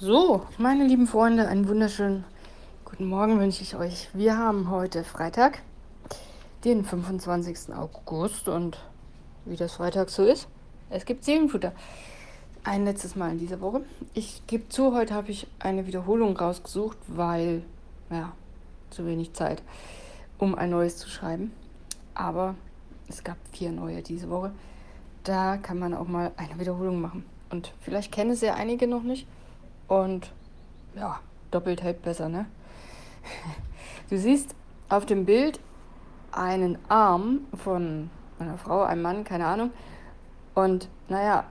So, meine lieben Freunde, einen wunderschönen guten Morgen wünsche ich euch. Wir haben heute Freitag, den 25. August und wie das Freitag so ist, es gibt Seelenfutter. Ein letztes Mal in dieser Woche. Ich gebe zu, heute habe ich eine Wiederholung rausgesucht, weil, ja, zu wenig Zeit, um ein neues zu schreiben. Aber es gab vier neue diese Woche. Da kann man auch mal eine Wiederholung machen. Und vielleicht kennen es ja einige noch nicht. Und ja, doppelt hält besser, ne? Du siehst auf dem Bild einen Arm von einer Frau, einem Mann, keine Ahnung. Und naja,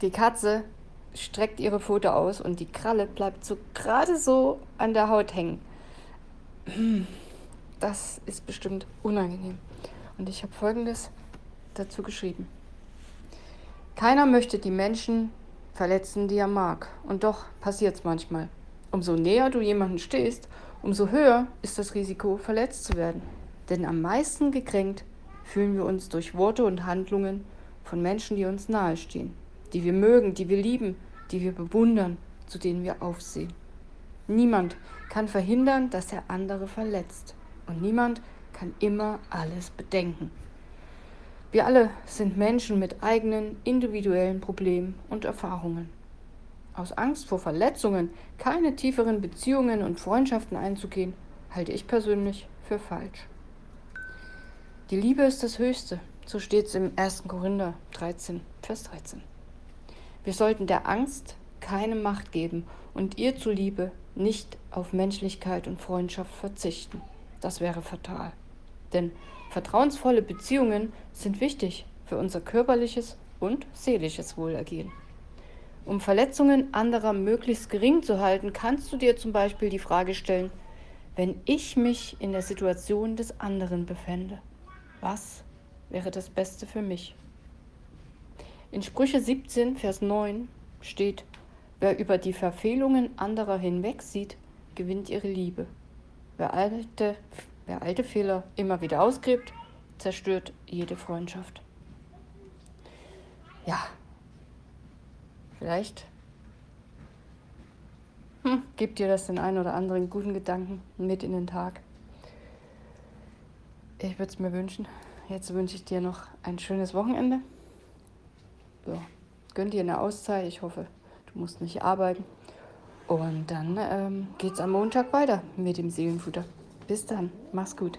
die Katze streckt ihre Pfote aus und die Kralle bleibt so gerade so an der Haut hängen. Das ist bestimmt unangenehm. Und ich habe Folgendes dazu geschrieben. Keiner möchte die Menschen verletzen, die er mag. Und doch passiert es manchmal. Umso näher du jemanden stehst, umso höher ist das Risiko, verletzt zu werden. Denn am meisten gekränkt fühlen wir uns durch Worte und Handlungen von Menschen, die uns nahestehen, die wir mögen, die wir lieben, die wir bewundern, zu denen wir aufsehen. Niemand kann verhindern, dass er andere verletzt. Und niemand kann immer alles bedenken. Wir alle sind Menschen mit eigenen individuellen Problemen und Erfahrungen. Aus Angst vor Verletzungen keine tieferen Beziehungen und Freundschaften einzugehen, halte ich persönlich für falsch. Die Liebe ist das Höchste, so steht es im 1. Korinther 13, Vers 13. Wir sollten der Angst keine Macht geben und ihr zuliebe nicht auf Menschlichkeit und Freundschaft verzichten. Das wäre fatal. Denn vertrauensvolle Beziehungen sind wichtig für unser körperliches und seelisches Wohlergehen. Um Verletzungen anderer möglichst gering zu halten, kannst du dir zum Beispiel die Frage stellen, wenn ich mich in der Situation des anderen befände, was wäre das Beste für mich? In Sprüche 17, Vers 9 steht, wer über die Verfehlungen anderer hinwegsieht, gewinnt ihre Liebe. Wer alte Wer alte Fehler immer wieder ausgräbt, zerstört jede Freundschaft. Ja, vielleicht hm, gibt dir das den einen oder anderen guten Gedanken mit in den Tag. Ich würde es mir wünschen. Jetzt wünsche ich dir noch ein schönes Wochenende. Ja, gönn dir eine Auszeit. Ich hoffe, du musst nicht arbeiten. Und dann ähm, geht es am Montag weiter mit dem Seelenfutter. Bis dann, mach's gut.